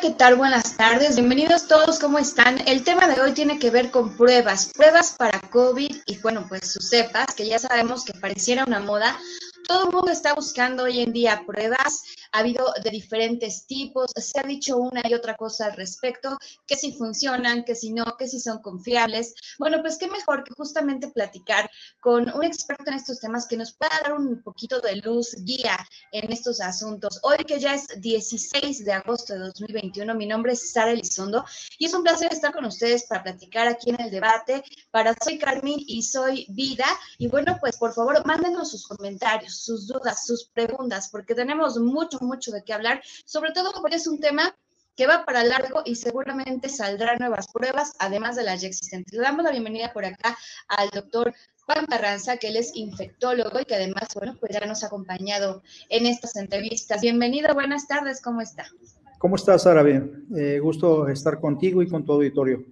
¿qué tal? Buenas tardes. Bienvenidos todos, ¿cómo están? El tema de hoy tiene que ver con pruebas, pruebas para COVID y bueno, pues sus cepas, que ya sabemos que pareciera una moda. Todo el mundo está buscando hoy en día pruebas ha habido de diferentes tipos, se ha dicho una y otra cosa al respecto, que si funcionan, que si no, que si son confiables. Bueno, pues qué mejor que justamente platicar con un experto en estos temas que nos pueda dar un poquito de luz, guía en estos asuntos. Hoy que ya es 16 de agosto de 2021, mi nombre es Sara Elizondo y es un placer estar con ustedes para platicar aquí en el debate. Para soy Carmen y soy Vida. Y bueno, pues por favor, mándenos sus comentarios, sus dudas, sus preguntas, porque tenemos mucho mucho de qué hablar, sobre todo porque es un tema que va para largo y seguramente saldrán nuevas pruebas, además de las ya existentes. Le damos la bienvenida por acá al doctor Juan Carranza, que él es infectólogo y que además, bueno, pues ya nos ha acompañado en estas entrevistas. Bienvenido, buenas tardes, ¿cómo está? ¿Cómo estás, Sara? Bien, eh, gusto estar contigo y con tu auditorio.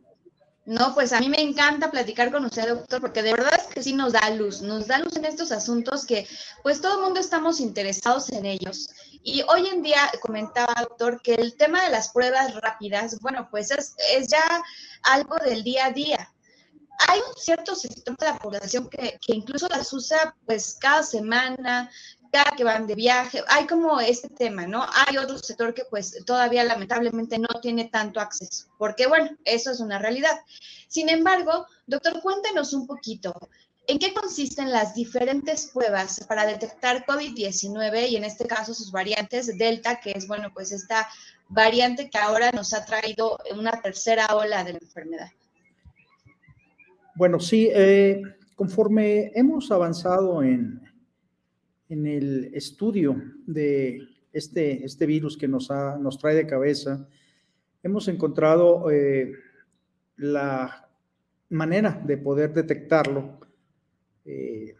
No, pues a mí me encanta platicar con usted, doctor, porque de verdad es que sí nos da luz, nos da luz en estos asuntos que pues todo el mundo estamos interesados en ellos. Y hoy en día comentaba, doctor, que el tema de las pruebas rápidas, bueno, pues es, ya algo del día a día. Hay un cierto sector de la población que, que incluso las usa pues cada semana, cada que van de viaje, hay como este tema, ¿no? Hay otro sector que pues todavía lamentablemente no tiene tanto acceso, porque bueno, eso es una realidad. Sin embargo, doctor, cuéntenos un poquito, ¿En qué consisten las diferentes pruebas para detectar COVID-19 y en este caso sus variantes Delta, que es, bueno, pues esta variante que ahora nos ha traído una tercera ola de la enfermedad? Bueno, sí, eh, conforme hemos avanzado en, en el estudio de este, este virus que nos, nos trae de cabeza, hemos encontrado eh, la manera de poder detectarlo eh,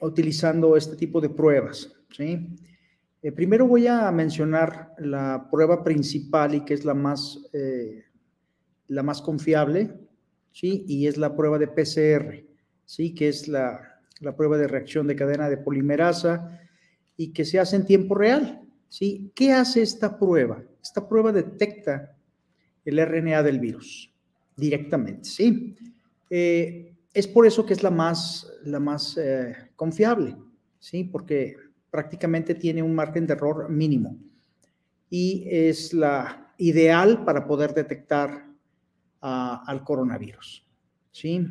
utilizando este tipo de pruebas. ¿sí? Eh, primero voy a mencionar la prueba principal y que es la más, eh, la más confiable, ¿sí? y es la prueba de PCR, ¿sí? que es la, la prueba de reacción de cadena de polimerasa y que se hace en tiempo real. ¿sí? ¿Qué hace esta prueba? Esta prueba detecta el RNA del virus directamente. ¿sí? Es por eso que es la más, la más eh, confiable, ¿sí? Porque prácticamente tiene un margen de error mínimo y es la ideal para poder detectar al coronavirus, ¿sí?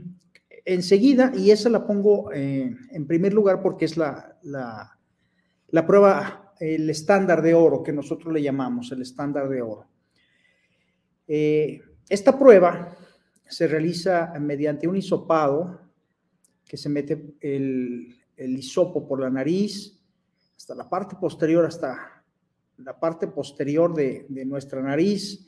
Enseguida, y esa la pongo eh, en primer lugar porque es la, la, la prueba, el estándar de oro que nosotros le llamamos, el estándar de oro. Eh, esta prueba se realiza mediante un hisopado que se mete el, el hisopo por la nariz hasta la parte posterior, hasta la parte posterior de, de nuestra nariz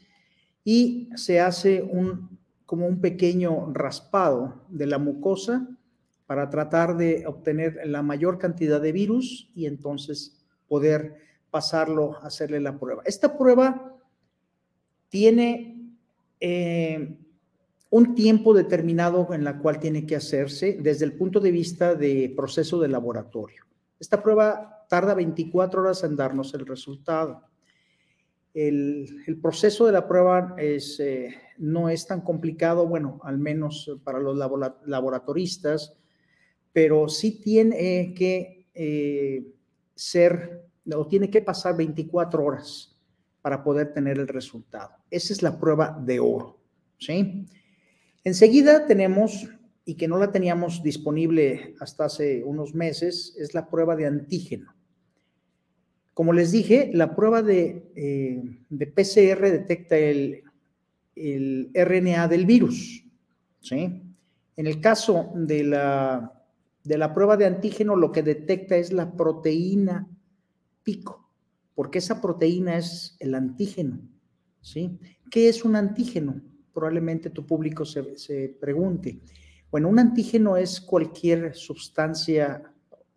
y se hace un, como un pequeño raspado de la mucosa para tratar de obtener la mayor cantidad de virus y entonces poder pasarlo, hacerle la prueba. Esta prueba tiene eh, un tiempo determinado en la cual tiene que hacerse desde el punto de vista de proceso de laboratorio. Esta prueba tarda 24 horas en darnos el resultado. El, proceso de la prueba es, eh, no es tan complicado, bueno, al menos para los laboratoristas, pero sí tiene que eh, ser, o tiene que pasar 24 horas para poder tener el resultado. Esa es la prueba de oro, ¿sí? Enseguida tenemos, y que no la teníamos disponible hasta hace unos meses, es la prueba de antígeno. Como les dije, la prueba de, eh, PCR detecta el, el, RNA del virus. ¿sí? En el caso de la, de la prueba de antígeno, lo que detecta es la proteína pico, porque esa proteína es el antígeno. ¿sí? ¿Qué es un antígeno? Probablemente tu público se, pregunte. Bueno, un antígeno es cualquier sustancia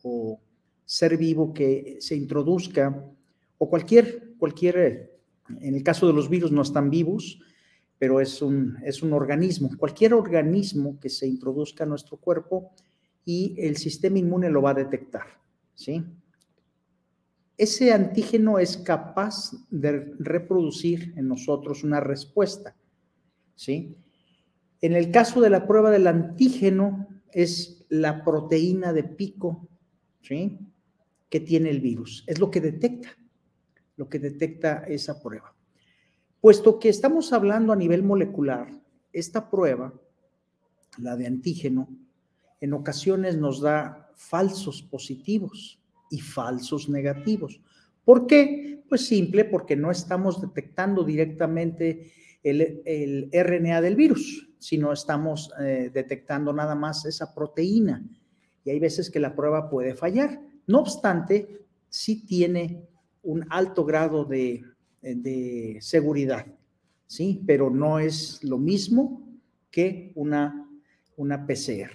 o ser vivo que se introduzca o cualquier, cualquier, en el caso de los virus no están vivos, pero es un, es un organismo, cualquier organismo que se introduzca a nuestro cuerpo y el sistema inmune lo va a detectar, ¿sí? ese antígeno es capaz de reproducir en nosotros una respuesta. ¿Sí? En el caso de la prueba del antígeno, es la proteína de pico ¿sí? que tiene el virus. Es lo que detecta, lo que detecta esa prueba. Puesto que estamos hablando a nivel molecular, esta prueba, la de antígeno, en ocasiones nos da falsos positivos y falsos negativos. ¿Por qué? Pues simple, porque no estamos detectando directamente el, RNA del virus, sino estamos eh, detectando nada más esa proteína. Y hay veces que la prueba puede fallar. No obstante, sí tiene un alto grado de, seguridad, ¿sí? Pero no es lo mismo que una, una PCR.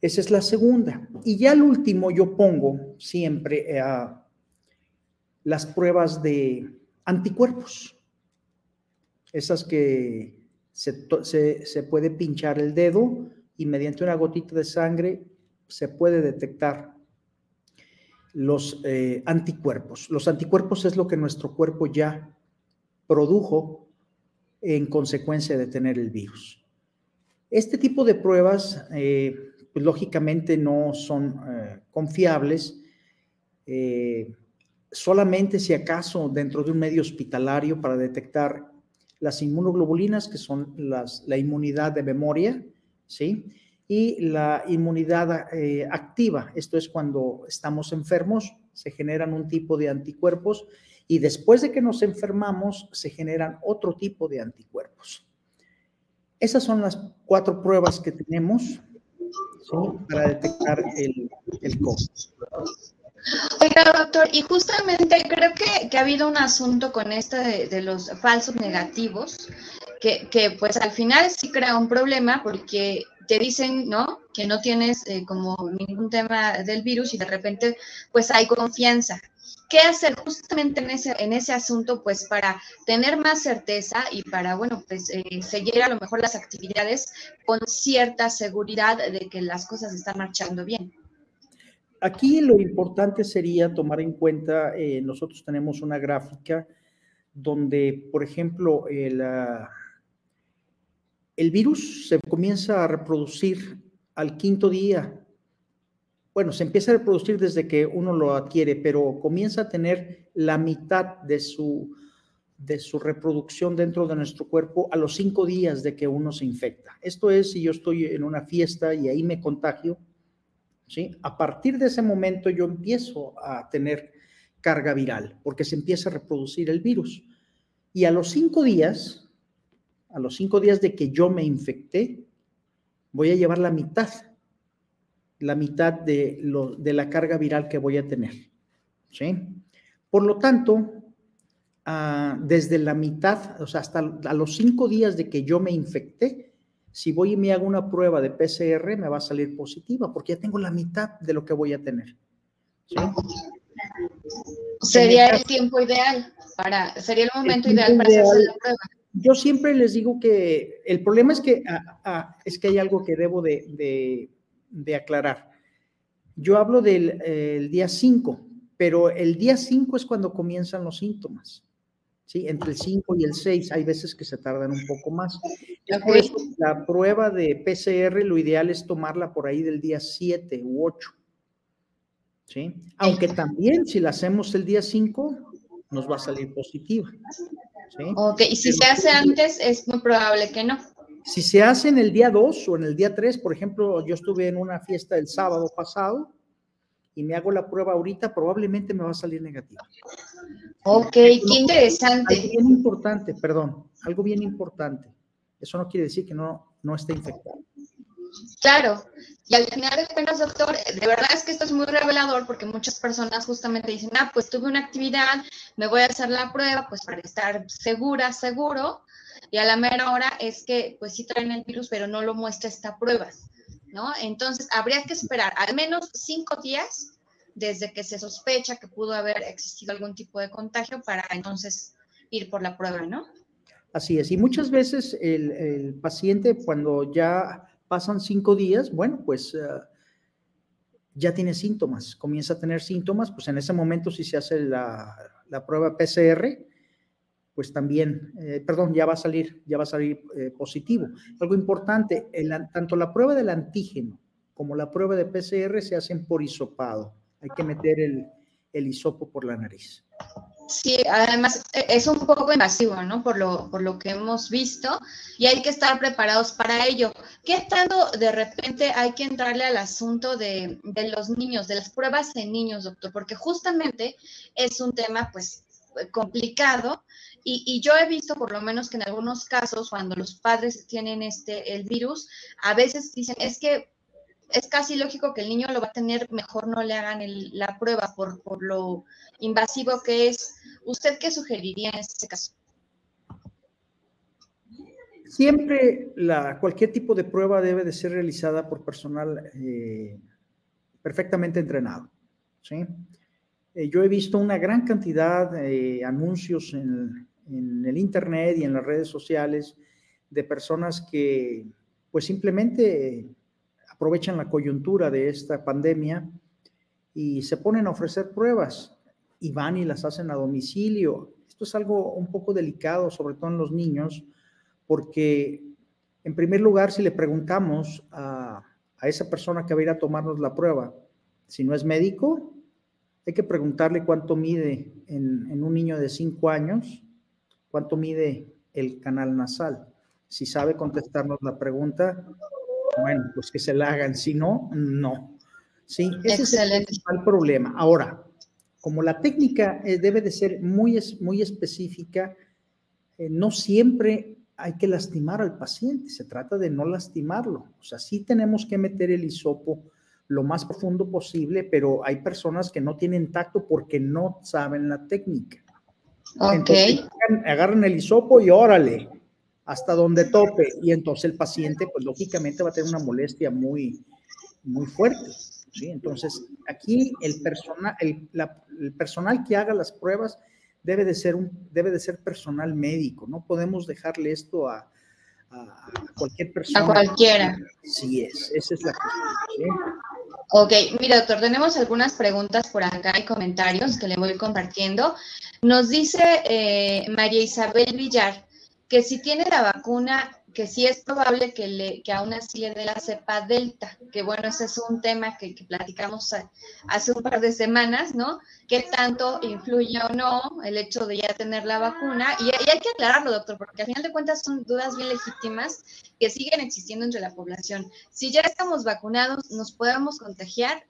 Esa es la segunda. Y ya al último yo pongo siempre las pruebas de anticuerpos. Esas que se, se, puede pinchar el dedo y mediante una gotita de sangre se puede detectar los eh, anticuerpos. Los anticuerpos es lo que nuestro cuerpo ya produjo en consecuencia de tener el virus. Este tipo de pruebas, eh, pues, lógicamente no son eh, confiables, solamente si acaso dentro de un medio hospitalario para detectar las inmunoglobulinas, que son las, la inmunidad de memoria, ¿sí? y la inmunidad eh, activa. Esto es cuando estamos enfermos, se generan un tipo de anticuerpos y después de que nos enfermamos se generan otro tipo de anticuerpos. Esas son las cuatro pruebas que tenemos para detectar el, el COVID. Oiga, doctor, y justamente creo que, que, ha habido un asunto con esto de, de los falsos negativos, que, que, pues al final sí crea un problema porque te dicen, ¿no? Que no tienes eh, como ningún tema del virus y de repente pues hay confianza. ¿Qué hacer justamente en ese, en ese asunto pues para tener más certeza y para, bueno, pues eh, seguir a lo mejor las actividades con cierta seguridad de que las cosas están marchando bien? Aquí lo importante sería tomar en cuenta, eh, nosotros tenemos una gráfica donde, por ejemplo, el... Uh, el virus se comienza a reproducir al quinto día. Bueno, se empieza a reproducir desde que uno lo adquiere, pero comienza a tener la mitad de su, de su reproducción dentro de nuestro cuerpo a los cinco días de que uno se infecta. Esto es si yo estoy en una fiesta y ahí me contagio, ¿sí? A partir de ese momento yo empiezo a tener carga viral porque se empieza a reproducir el virus. Y a los cinco días, a los cinco días de que yo me infecté, voy a llevar la mitad, la mitad de, lo, de la carga viral que voy a tener. ¿sí? Por lo tanto, ah, desde la mitad, o sea, hasta a los cinco días de que yo me infecté, si voy y me hago una prueba de PCR, me va a salir positiva, porque ya tengo la mitad de lo que voy a tener. Sería el tiempo ideal para, sería el momento ideal para hacer la prueba yo siempre les digo que el problema es que, ah, ah, es que hay algo que debo de, aclarar. Yo hablo del día 5, pero el día 5 es cuando comienzan los síntomas. ¿Sí? Entre el 5 y el 6 hay veces que se tardan un poco más. la prueba de PCR lo ideal es tomarla por ahí del día 7 u 8. ¿sí? Aunque también si la hacemos el día 5, nos va a salir positiva. Ok, y si se hace antes, es muy probable que no. Si se hace en el día 2 o en el día 3, por ejemplo, yo estuve en una fiesta el sábado pasado y me hago la prueba ahorita, probablemente me va a salir negativa. Ok, qué interesante. Algo bien importante, perdón, algo bien importante. Eso no quiere decir que no, no esté infectado. Claro, y al final de cuentas, doctor, de verdad es que esto es muy revelador porque muchas personas justamente dicen, ah, pues tuve una actividad, me voy a hacer la prueba, pues para estar segura, seguro, y a la mera hora es que, pues sí traen el virus, pero no lo muestra esta prueba, Entonces, habría que esperar al menos cinco días desde que se sospecha que pudo haber existido algún tipo de contagio para entonces ir por la prueba, ¿no? Así es, y muchas veces el, paciente cuando ya pasan cinco días, bueno, pues eh, ya tiene síntomas, comienza a tener síntomas, pues en ese momento si se hace la, prueba PCR, pues también, eh, perdón, ya va a salir, ya va a salir eh, positivo. Algo importante, tanto la prueba del antígeno como la prueba de PCR se hacen por hisopado. Hay que meter el, el hisopo por la nariz. Sí, además e, es un poco invasivo, ¿no? Por lo, por lo que hemos visto y hay que estar preparados para ello. ¿Qué tanto de repente hay que entrarle al asunto de, de los niños, de las pruebas en niños, doctor? Porque justamente es un tema, pues, complicado y, yo he visto por lo menos que en algunos casos cuando los padres tienen este el virus a veces dicen es que es casi lógico que el niño lo va a tener, mejor no le hagan la prueba por, por, lo invasivo que es. ¿Usted qué sugeriría en este caso? Siempre cualquier tipo de prueba debe de ser realizada por personal eh, perfectamente entrenado. ¿sí? Eh, yo he visto una gran cantidad de anuncios en, en el Internet y en las redes sociales de personas que pues simplemente aprovechan la coyuntura de esta pandemia y se ponen a ofrecer pruebas y van y las hacen a domicilio. Esto es algo un poco delicado, sobre todo en los niños, porque en primer lugar, si le preguntamos a, esa persona que va a ir a tomarnos la prueba, si no es médico, hay que preguntarle cuánto mide en, en un niño de 5 años, cuánto mide el canal nasal. Si sabe contestarnos la pregunta, bueno, pues que se la hagan, si no, no. Sí, ese es el principal problema. Ahora, como la técnica eh, debe de ser muy, muy específica, eh, no siempre hay que lastimar al paciente, se trata de no lastimarlo. O sea, sí tenemos que meter el hisopo lo más profundo posible, pero hay personas que no tienen tacto porque no saben la técnica. Ok. agarran el hisopo y órale, hasta donde tope y entonces el paciente pues lógicamente va a tener una molestia muy, muy fuerte. ¿sí? Entonces aquí el personal, el, personal que haga las pruebas debe de, ser un, debe de ser personal médico, no podemos dejarle esto a, a cualquier persona. A cualquiera. Sí es, esa es la cuestión. Ok, mira doctor, tenemos algunas preguntas por acá y comentarios que le voy compartiendo. Nos dice eh, María Isabel Villar, que si tiene la vacuna, que sí es probable que, le, que aún así le dé la cepa delta, que bueno, ese es un tema que, platicamos hace un par de semanas, ¿no? ¿Qué tanto influye o no el hecho de ya tener la vacuna? Y, y hay que aclararlo, doctor, porque al final de cuentas son dudas bien legítimas que siguen existiendo entre la población. Si ya estamos vacunados, ¿nos podemos contagiar?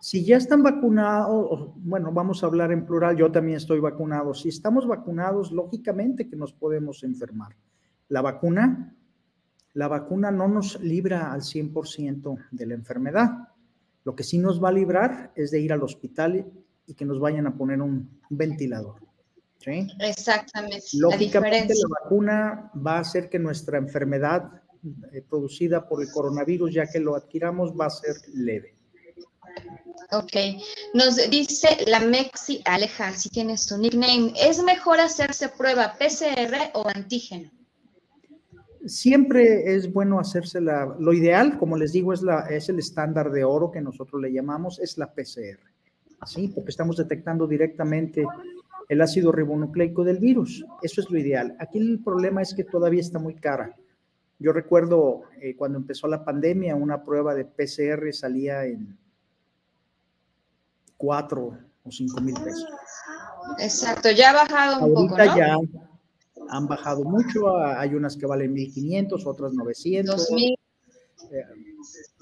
Si ya están vacunados, bueno, vamos a hablar en plural, yo también estoy vacunado. Si estamos vacunados, lógicamente que nos podemos enfermar. La vacuna, la vacuna no nos libra al 100% de la enfermedad. Lo que sí nos va a librar es de ir al hospital y que nos vayan a poner un, ventilador. ¿sí? Exactamente. Lógicamente la, la, vacuna va a hacer que nuestra enfermedad eh, producida por el coronavirus, ya que lo adquiramos, va a ser leve. Ok, nos dice la Mexi Aleja, si tienes su nickname, ¿es mejor hacerse prueba PCR o antígeno? Siempre es bueno hacerse la, lo ideal, como les digo, es, la, es el estándar de oro que nosotros le llamamos, es la PCR, ¿sí? Porque estamos detectando directamente el ácido ribonucleico del virus, eso es lo ideal. Aquí el problema es que todavía está muy cara. Yo recuerdo eh, cuando empezó la pandemia, una prueba de PCR salía en cuatro o cinco mil pesos. Exacto, ya ha bajado un poco, ¿no? ya han bajado mucho, hay unas que valen 1500, otras 900. 2000. Eh,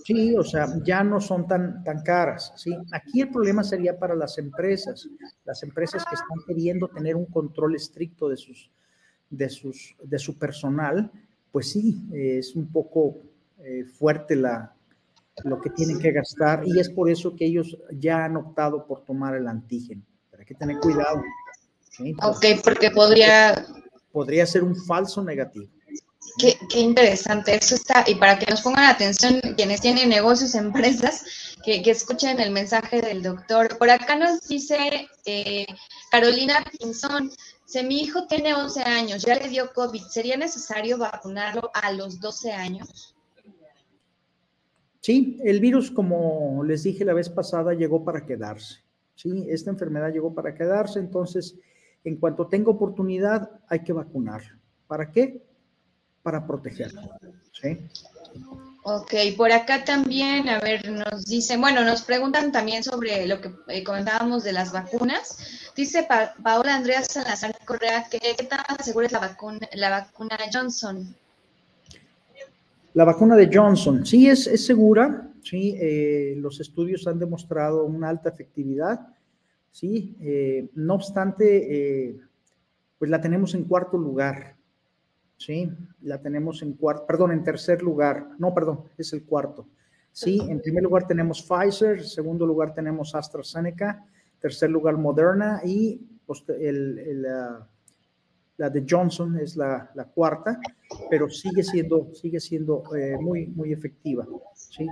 sí, o sea, ya no son tan, tan caras, ¿sí? Aquí el problema sería para las empresas, las empresas que están queriendo tener un control estricto de sus, de sus, de su personal, pues sí, es un poco eh, fuerte la, lo que tienen que gastar y es por eso que ellos ya han optado por tomar el antígeno. Pero hay que tener cuidado. Ok, porque podría... Podría ser un falso negativo. Qué, qué, interesante, eso está, y para que nos pongan atención quienes tienen negocios, empresas, que, que escuchen el mensaje del doctor. Por acá nos dice eh, Carolina Pinzón, si mi hijo tiene 11 años, ya le dio COVID, ¿sería necesario vacunarlo a los 12 años? Sí, el virus, como les dije la vez pasada, llegó para quedarse. Sí, esta enfermedad llegó para quedarse, entonces, en cuanto tenga oportunidad, hay que vacunar. ¿Para qué? Para protegerlo. ¿sí? Ok, por acá también, a ver, nos dicen, bueno, nos preguntan también sobre lo que eh, comentábamos de las vacunas. Dice Paola Andrea Salazar Correa que qué tan segura es la vacuna, la vacuna Johnson. La vacuna de Johnson, sí es, es segura, sí, eh, los estudios han demostrado una alta efectividad, sí, eh, no obstante, pues la tenemos en cuarto lugar, ¿sí? La tenemos en cuarto, perdón, en tercer lugar, no, perdón, es el cuarto. Sí, en primer lugar tenemos Pfizer, en segundo lugar tenemos AstraZeneca, tercer lugar Moderna y pues, el, la de Johnson es la, cuarta, pero sigue siendo, sigue siendo eh, muy, muy efectiva. ¿sí?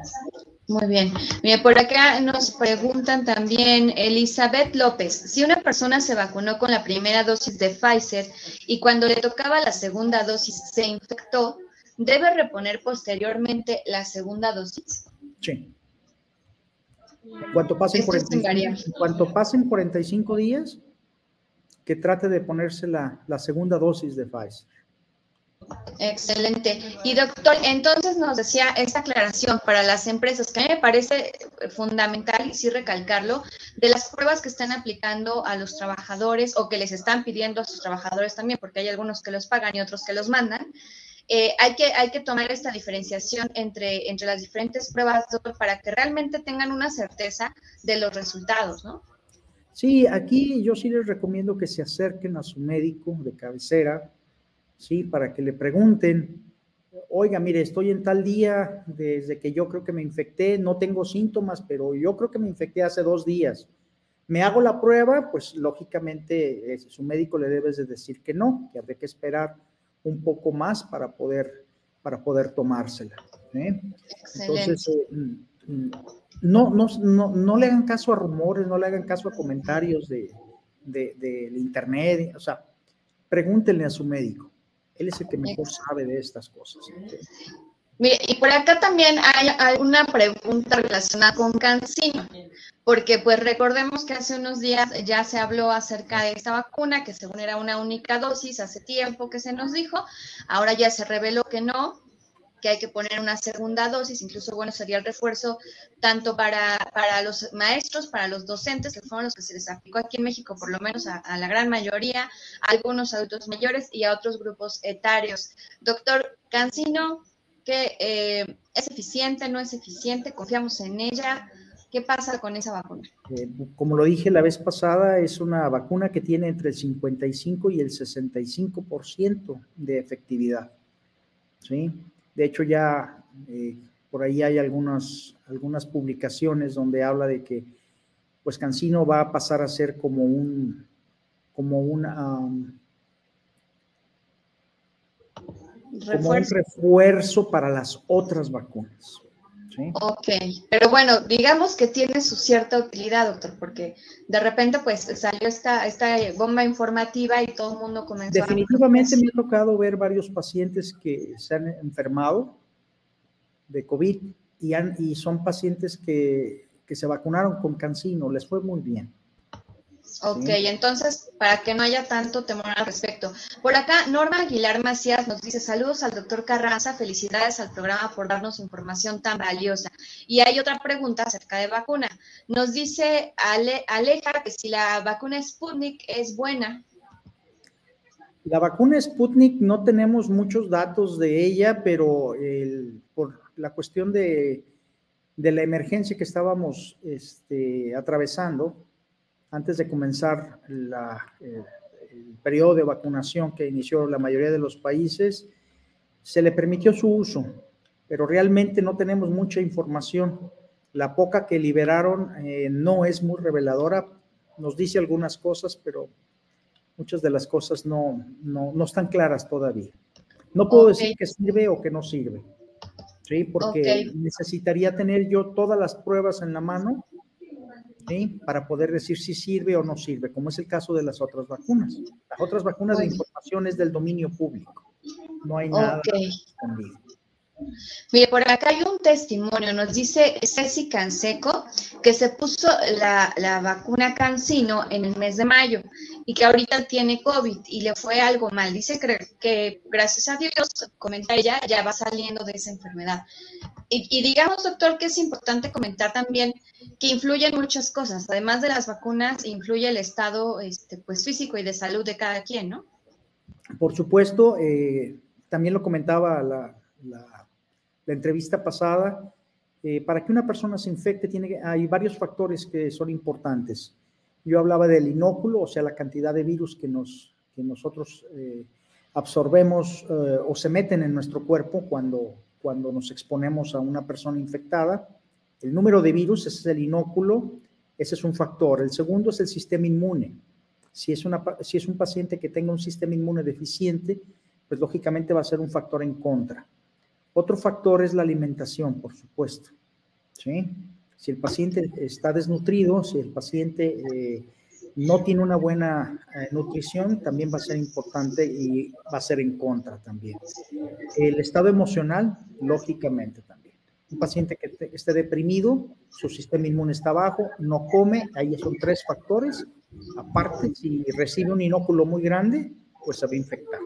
Muy bien. Bien, por acá nos preguntan también Elizabeth López, si una persona se vacunó con la primera dosis de Pfizer y cuando le tocaba la segunda dosis se infectó, ¿debe reponer posteriormente la segunda dosis? Sí. Cuanto pasen, 45, cuanto pasen 45 días, que trate de ponerse la, segunda dosis de Pfizer. Excelente. Y doctor, entonces nos decía esta aclaración para las empresas, que a mí me parece fundamental y sí recalcarlo, de las pruebas que están aplicando a los trabajadores o que les están pidiendo a sus trabajadores también, porque hay algunos que los pagan y otros que los mandan. Eh, hay, que, hay que tomar esta diferenciación entre, entre las diferentes pruebas para que realmente tengan una certeza de los resultados, ¿no? Sí, aquí yo sí les recomiendo que se acerquen a su médico de cabecera, ¿sí? Para que le pregunten, oiga, mire, estoy en tal día desde que yo creo que me infecté, no tengo síntomas, pero yo creo que me infecté hace dos días. Me hago la prueba, pues lógicamente su médico le debes de decir que no, que habría que esperar un poco más para poder, para poder tomársela. ¿eh? Entonces, eh, mm, mm, no, no, no, no, le hagan caso a rumores, no le hagan caso a comentarios de, de, de internet, o sea, pregúntenle a su médico. Él es el que mejor sabe de estas cosas. Mire, y por acá también hay, una pregunta relacionada con Cancino, porque pues recordemos que hace unos días ya se habló acerca de esta vacuna, que según era una única dosis, hace tiempo que se nos dijo, ahora ya se reveló que no, que hay que poner una segunda dosis, incluso bueno, sería el refuerzo tanto para, para los maestros, para los docentes, que fueron los que se les aplicó aquí en México, por lo menos a, la gran mayoría, a algunos adultos mayores y a otros grupos etarios. Doctor Cancino, ¿qué, eh, ¿es eficiente, no es eficiente? ¿Confiamos en ella? ¿Qué pasa con esa vacuna? Eh, como lo dije la vez pasada, es una vacuna que tiene entre el 55 y el 65% de efectividad. ¿sí? De hecho, ya eh, por ahí hay algunas, algunas publicaciones donde habla de que pues Cancino va a pasar a ser como un, como una, como un refuerzo para las otras vacunas. Ok, pero bueno, digamos que tiene su cierta utilidad, doctor, porque de repente pues salió esta, esta bomba informativa y todo el mundo comenzó Definitivamente me ha tocado ver varios pacientes que se han enfermado de COVID y, han, y son pacientes que, que se vacunaron con cancino, les fue muy bien. Ok, entonces, para que no haya tanto temor al respecto. Por acá, Norma Aguilar Macías nos dice, saludos al doctor Carranza, felicidades al programa por darnos información tan valiosa. Y hay otra pregunta acerca de vacuna. Nos dice Ale, Aleja que si la vacuna Sputnik es buena. La vacuna Sputnik no tenemos muchos datos de ella, pero por la cuestión de, de, la emergencia que estábamos este, atravesando, antes de comenzar eh, el periodo de vacunación que inició la mayoría de los países, se le permitió su uso, pero realmente no tenemos mucha información. La poca que liberaron eh, no es muy reveladora, nos dice algunas cosas, pero muchas de las cosas no, no, están claras todavía. No puedo decir que sirve o que no sirve, ¿sí? porque necesitaría tener yo todas las pruebas en la mano para poder decir si sirve o no sirve, como es el caso de las otras vacunas. Las otras vacunas de información es del dominio público, no hay nada escondido. Mire, por acá hay un testimonio, nos dice Ceci Canseco que se puso la, vacuna Cancino en el mes de mayo y que ahorita tiene COVID y le fue algo mal. Dice que, que gracias a Dios, comenta ella, ya va saliendo de esa enfermedad. Y, digamos, doctor, que es importante comentar también que influyen muchas cosas. Además de las vacunas, influye el estado este, pues, físico y de salud de cada quien, ¿no? Por supuesto, eh, también lo comentaba la, la, entrevista pasada, eh, para que una persona se infecte tiene, hay varios factores que son importantes. Yo hablaba del inóculo, o sea, la cantidad de virus que, nos, que nosotros eh, absorbemos o se meten en nuestro cuerpo cuando, cuando nos exponemos a una persona infectada. El número de virus, ese es el inóculo, ese es un factor. El segundo es el sistema inmune. Si es, una, si es un paciente que tenga un sistema inmune deficiente, pues lógicamente va a ser un factor en contra. Otro factor es la alimentación, por supuesto. ¿sí? Si el paciente está desnutrido, si el paciente eh, no tiene una buena eh, nutrición, también va a ser importante y va a ser en contra también. El estado emocional, lógicamente también. Un paciente que esté deprimido, su sistema inmune está bajo, no come, ahí son tres factores Aparte, si recibe un inóculo muy grande, pues se va a infectar.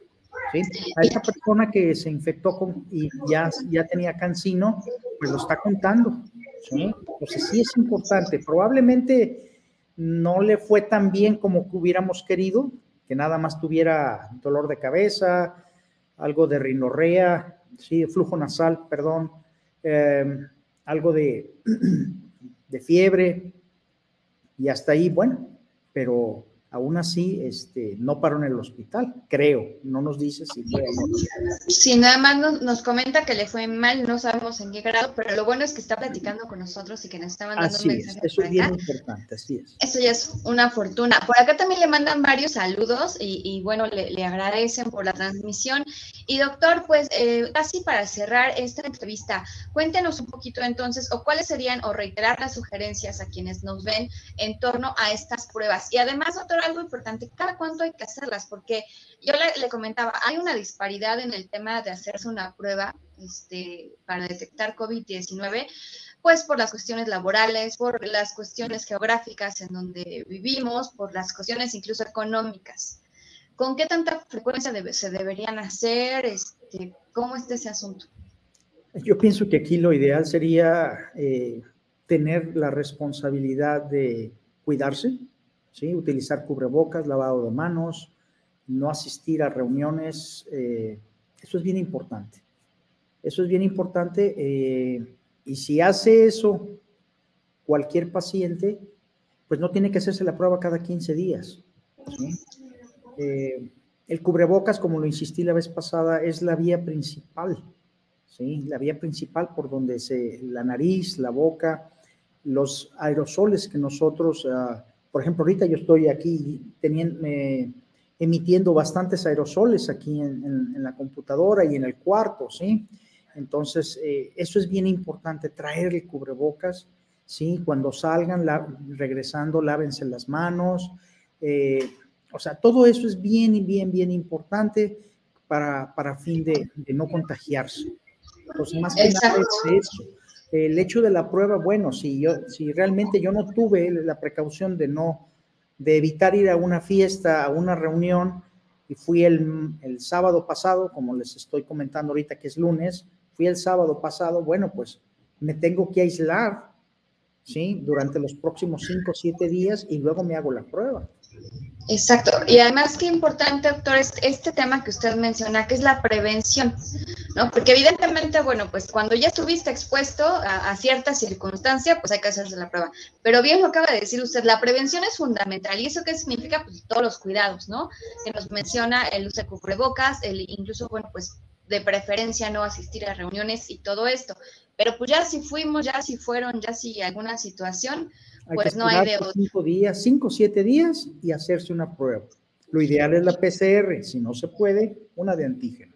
A esa persona que se infectó con, y ya, ya tenía cancino, pues lo está contando. Entonces sí es importante. Probablemente no le fue tan bien como hubiéramos querido, que nada más tuviera dolor de cabeza, algo de rinorrea, sí, flujo nasal, perdón, em, algo de, de fiebre, y hasta ahí, bueno, pero aún así este, no paró en el hospital, creo, no nos dice si fue Sí, nada más nos, comenta que le fue mal, no sabemos en qué grado, pero lo bueno es que está platicando con nosotros y que nos está mandando un mensaje. eso es bien importante, así es. Eso ya es una fortuna. Por acá también le mandan varios saludos y, bueno, le, agradecen por la transmisión. Y doctor, pues eh, casi para cerrar esta entrevista, cuéntenos un poquito entonces, o cuáles serían, o reiterar las sugerencias a quienes nos ven en torno a estas pruebas. Y además, doctor, algo importante, cada cuánto hay que hacerlas, porque yo le, comentaba, hay una disparidad en el tema de hacerse una prueba este, para detectar COVID-19, pues por las cuestiones laborales, por las cuestiones geográficas en donde vivimos, por las cuestiones incluso económicas. ¿Con qué tanta frecuencia se deberían hacer? Este, ¿Cómo está ese asunto? Yo pienso que aquí lo ideal sería eh, tener la responsabilidad de cuidarse, ¿sí? utilizar cubrebocas, lavado de manos, no asistir a reuniones. Eh, eso es bien importante. Eso es bien importante. Eh, y si hace eso cualquier paciente, pues no tiene que hacerse la prueba cada 15 días. Eh, el cubrebocas, como lo insistí la vez pasada, es la vía principal. ¿sí? La vía principal por donde se, la nariz, la boca, los aerosoles que nosotros... Ah, por ejemplo, ahorita yo estoy aquí teniendo, emitiendo bastantes aerosoles aquí en, la computadora y en el cuarto, ¿sí? Entonces, eh, eso es bien importante, traer el cubrebocas, ¿sí? Cuando salgan, regresando, lávense las manos. Eh, o sea, todo eso es bien, bien, bien importante para, para fin de, no contagiarse. Entonces, más que nada es eso el hecho de la prueba, bueno, si yo, si realmente yo no tuve la precaución de no, de evitar ir a una fiesta, a una reunión, y fui el, el sábado pasado, como les estoy comentando ahorita que es lunes, fui el sábado pasado, bueno, pues me tengo que aislar, ¿sí? Durante los próximos cinco o siete días y luego me hago la prueba. Exacto. Y además, qué importante, doctor, es este tema que usted menciona, que es la prevención, ¿no? Porque evidentemente, bueno, pues cuando ya estuviste expuesto a, cierta circunstancia, pues hay que hacerse la prueba. Pero bien lo acaba de decir usted, la prevención es fundamental. ¿Y eso qué significa? Pues todos los cuidados, ¿no? Que nos menciona el uso de cubrebocas, el incluso, bueno, pues de preferencia no asistir a reuniones y todo esto. Pero pues ya si fuimos, ya si fueron, ya si alguna situación, pues no hay de otro. Cinco días, cinco o siete días y hacerse una prueba. Lo ideal es la PCR, si no se puede, una de antígeno.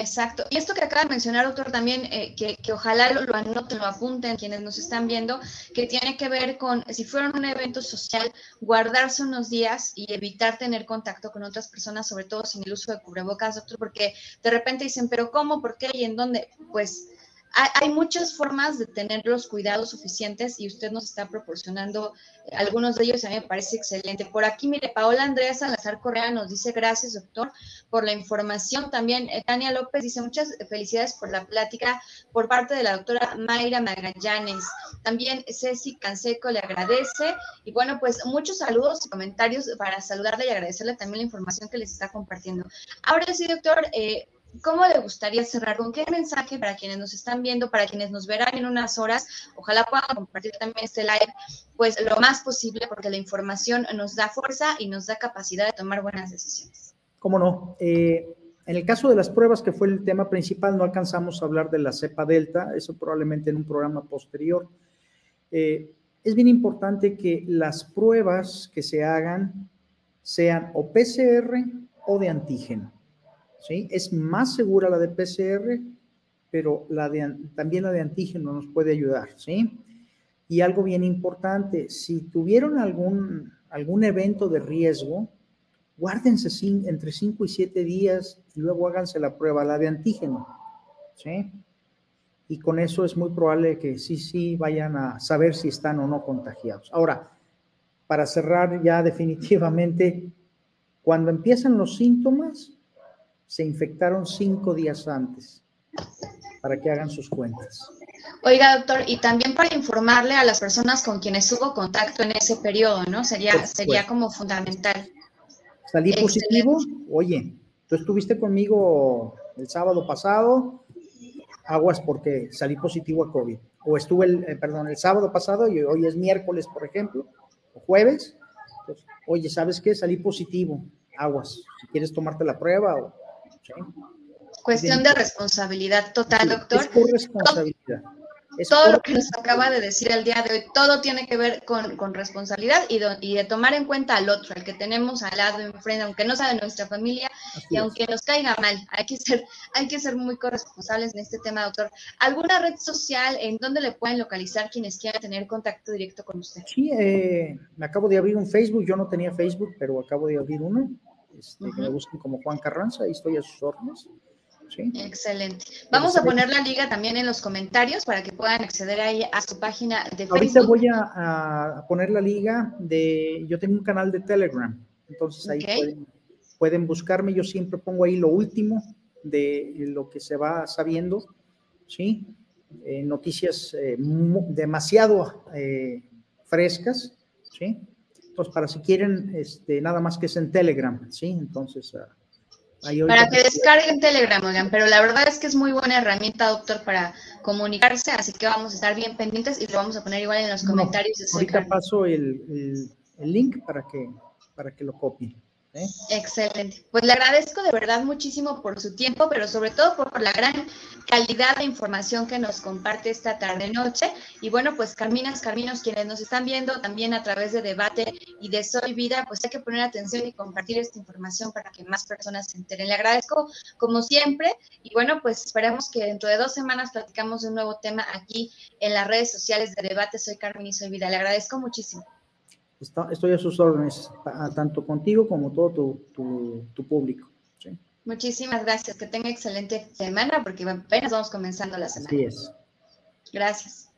Exacto. Y esto que acaba de mencionar, doctor, también, eh, que, ojalá lo, anoten, lo apunten quienes nos están viendo, que tiene que ver con, si fuera un evento social, guardarse unos días y evitar tener contacto con otras personas, sobre todo sin el uso de cubrebocas, doctor, porque de repente dicen, pero ¿cómo? ¿Por qué? ¿Y en dónde? Pues hay, muchas formas de tener los cuidados suficientes y usted nos está proporcionando algunos de ellos, a mí me parece excelente. Por aquí, mire, Paola Andrea Salazar Correa nos dice gracias, doctor, por la información. También eh, Tania López dice muchas felicidades por la plática por parte de la doctora Mayra Magallanes. También Ceci Canseco le agradece. Y bueno, pues muchos saludos y comentarios para saludarle y agradecerle también la información que les está compartiendo. Ahora sí, doctor, eh, ¿Cómo le gustaría cerrar? ¿Con qué mensaje para quienes nos están viendo, para quienes nos verán en unas horas? Ojalá puedan compartir también este live, pues lo más posible, porque la información nos da fuerza y nos da capacidad de tomar buenas decisiones. ¿Cómo no? Eh, en el caso de las pruebas, que fue el tema principal, no alcanzamos a hablar de la cepa delta, eso probablemente en un programa posterior. Eh, es bien importante que las pruebas que se hagan sean o PCR o de antígeno. Es más segura la de PCR, pero también la de antígeno nos puede ayudar, ¿sí? Y algo bien importante, si tuvieron algún, algún evento de riesgo, guárdense entre 5 y 7 días y luego háganse la prueba, la de antígeno, ¿sí? Y con eso es muy probable que sí, sí vayan a saber si están o no contagiados. Ahora, para cerrar ya definitivamente, cuando empiezan los síntomas, se infectaron cinco días antes, para que hagan sus cuentas. Oiga, doctor, y también para informarle a las personas con quienes hubo contacto en ese periodo, ¿no? Sería, sería como fundamental. Salí positivo, oye, tú estuviste conmigo el sábado pasado, aguas porque salí positivo a COVID. O estuve, el, eh, perdón, el sábado pasado y hoy es miércoles, por ejemplo, o jueves. Pues, oye, ¿sabes qué? Salí positivo, aguas. Si quieres tomarte la prueba o Cuestión de responsabilidad total, doctor. Es responsabilidad. todo lo que nos acaba de decir el día de hoy, todo tiene que ver con, responsabilidad y, de tomar en cuenta al otro, al que tenemos al lado, enfrente, aunque no sea de nuestra familia y aunque nos caiga mal. Hay que, ser, hay que ser muy corresponsables en este tema, doctor. ¿Alguna red social en donde le pueden localizar quienes quieran tener contacto directo con usted? Sí, eh, me acabo de abrir un Facebook, yo no tenía Facebook, pero acabo de abrir uno este, me busquen como Juan Carranza, ahí estoy a sus órdenes. Excelente. Vamos a poner la liga también en los comentarios para que puedan acceder ahí a su página de Facebook. Ahorita voy a, poner la liga de, yo tengo un canal de Telegram, entonces ahí pueden, buscarme, yo siempre pongo ahí lo último de lo que se va sabiendo, ¿sí? Eh, noticias eh, demasiado eh, frescas, ¿sí? Pues para si quieren, este, nada más que es en Telegram, ¿sí? Entonces, ah, Para que descarguen Telegram, oigan, pero la verdad es que es muy buena herramienta, doctor, para comunicarse, así que vamos a estar bien pendientes y lo vamos a poner igual en los comentarios. ahorita paso el, el, link para que, para que lo copien. ¿Eh? Excelente. Pues le agradezco de verdad muchísimo por su tiempo, pero sobre todo por la gran calidad de información que nos comparte esta tarde-noche. Y bueno, pues Carminas, Carminos, quienes nos están viendo también a través de debate y de Soy Vida, pues hay que poner atención y compartir esta información para que más personas se enteren. Le agradezco como siempre y bueno, pues esperemos que dentro de dos semanas platicamos de un nuevo tema aquí en las redes sociales de debate. Soy Carmen y Soy Vida. Le agradezco muchísimo estoy a sus órdenes, tanto contigo como todo tu, público. Muchísimas gracias. Que tenga excelente semana porque apenas vamos comenzando la semana. Así es. Gracias.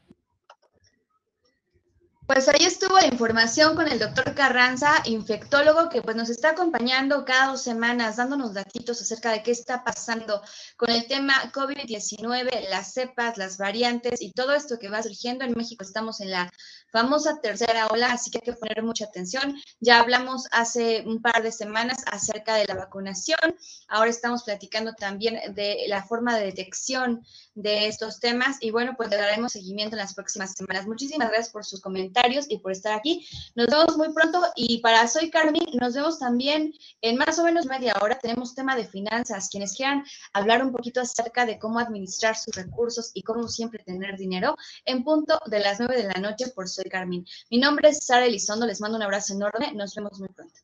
Pues ahí estuvo la información con el doctor Carranza, infectólogo, que pues nos está acompañando cada dos semanas, dándonos datitos acerca de qué está pasando con el tema COVID-19, las cepas, las variantes y todo esto que va surgiendo. En México estamos en la famosa tercera ola, así que hay que poner mucha atención. Ya hablamos hace un par de semanas acerca de la vacunación, ahora estamos platicando también de la forma de detección de estos temas y bueno, pues le daremos seguimiento en las próximas semanas. Muchísimas gracias por sus comentarios y por estar aquí. Nos vemos muy pronto y para Soy Carmen, nos vemos también en más o menos media hora. Tenemos tema de finanzas. Quienes quieran hablar un poquito acerca de cómo administrar sus recursos y cómo siempre tener dinero, en punto de las nueve de la noche por Soy Carmen. Mi nombre es Sara Elizondo, les mando un abrazo enorme. Nos vemos muy pronto.